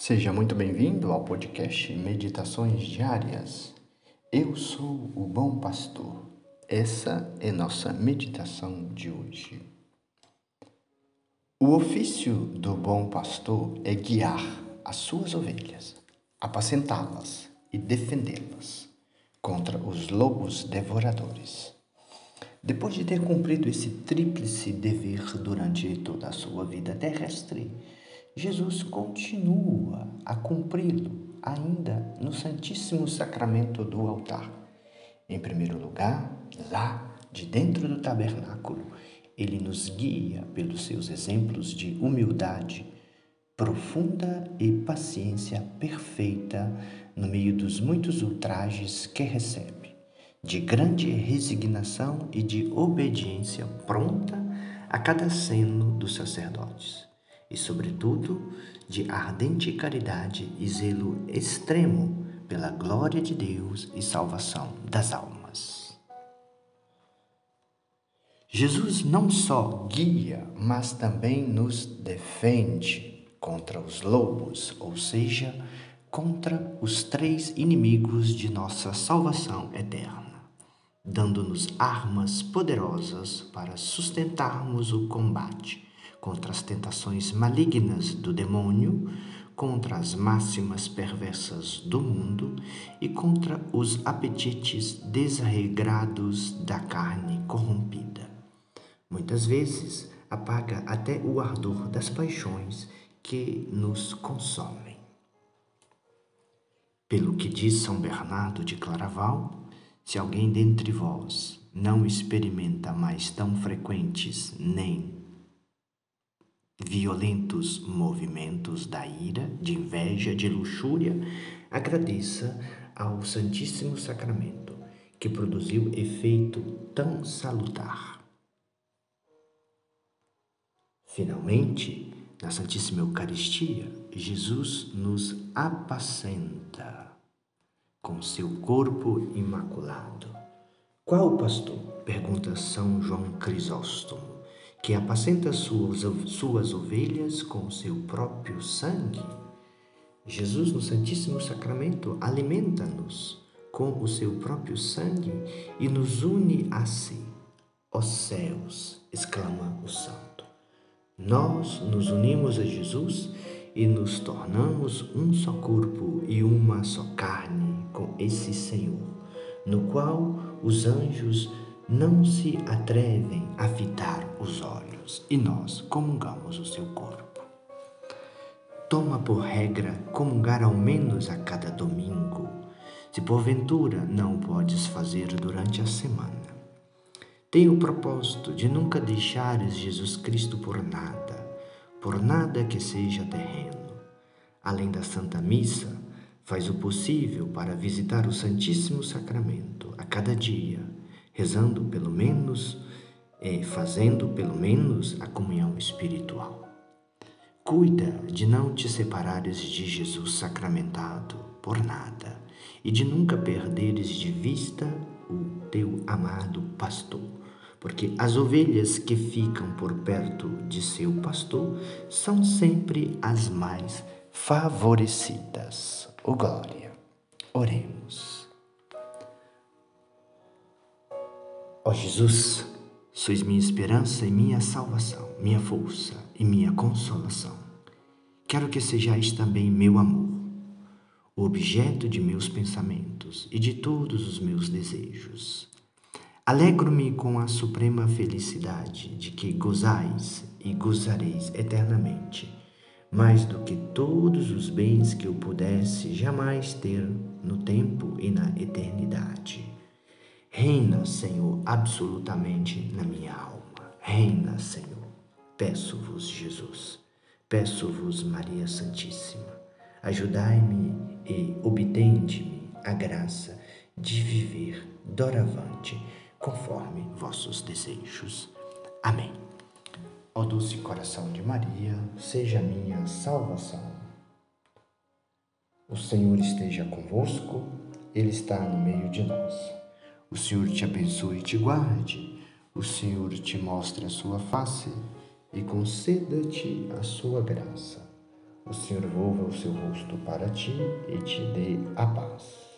Seja muito bem-vindo ao podcast Meditações Diárias. Eu sou o Bom Pastor. Essa é nossa meditação de hoje. O ofício do bom pastor é guiar as suas ovelhas, apacentá-las e defendê-las contra os lobos devoradores. Depois de ter cumprido esse tríplice dever durante toda a sua vida terrestre, Jesus continua a cumpri-lo ainda no Santíssimo Sacramento do altar. Em primeiro lugar, lá de dentro do tabernáculo, ele nos guia pelos seus exemplos de humildade profunda e paciência perfeita no meio dos muitos ultrajes que recebe, de grande resignação e de obediência pronta a cada seno dos sacerdotes e, sobretudo, de ardente caridade e zelo extremo pela glória de Deus e salvação das almas. Jesus não só guia, mas também nos defende contra os lobos, ou seja, contra os três inimigos de nossa salvação eterna, dando-nos armas poderosas para sustentarmos o combate contra as tentações malignas do demônio, contra as máximas perversas do mundo e contra os apetites desregrados da carne corrompida. Muitas vezes apaga até o ardor das paixões que nos consomem. Pelo que diz São Bernardo de Claraval, se alguém dentre vós não experimenta mais tão frequentes nem violentos movimentos da ira, de inveja, de luxúria, agradeça ao Santíssimo Sacramento, que produziu efeito tão salutar. Finalmente, na Santíssima Eucaristia, Jesus nos apacenta com seu corpo imaculado. Qual pastor? pergunta São João Crisóstomo que apacenta suas, suas ovelhas com seu próprio sangue. Jesus, no Santíssimo Sacramento, alimenta-nos com o seu próprio sangue e nos une a si. Ó céus! exclama o Santo. Nós nos unimos a Jesus e nos tornamos um só corpo e uma só carne com esse Senhor, no qual os anjos não se atrevem a fitar os olhos e nós comungamos o seu corpo. Toma por regra comungar ao menos a cada domingo, se porventura não podes fazer durante a semana. Tenha o propósito de nunca deixares Jesus Cristo por nada, por nada que seja terreno. Além da Santa Missa, faz o possível para visitar o Santíssimo Sacramento a cada dia rezando pelo menos, é, fazendo pelo menos a comunhão espiritual. Cuida de não te separares de Jesus sacramentado por nada e de nunca perderes de vista o teu amado pastor, porque as ovelhas que ficam por perto de seu pastor são sempre as mais favorecidas. O oh, glória. Oremos. Ó Jesus, sois minha esperança e minha salvação, minha força e minha consolação. Quero que sejais também meu amor, o objeto de meus pensamentos e de todos os meus desejos. Alegro-me com a suprema felicidade de que gozais e gozareis eternamente, mais do que todos os bens que eu pudesse jamais ter no tempo e na eternidade. Reina, Senhor, absolutamente na minha alma. Reina, Senhor. Peço-vos, Jesus. Peço-vos, Maria Santíssima. Ajudai-me e obtende-me a graça de viver doravante conforme vossos desejos. Amém. Ó doce coração de Maria, seja minha salvação. O Senhor esteja convosco, Ele está no meio de nós. O Senhor te abençoe e te guarde. O Senhor te mostre a sua face e conceda-te a sua graça. O Senhor volva o seu rosto para ti e te dê a paz.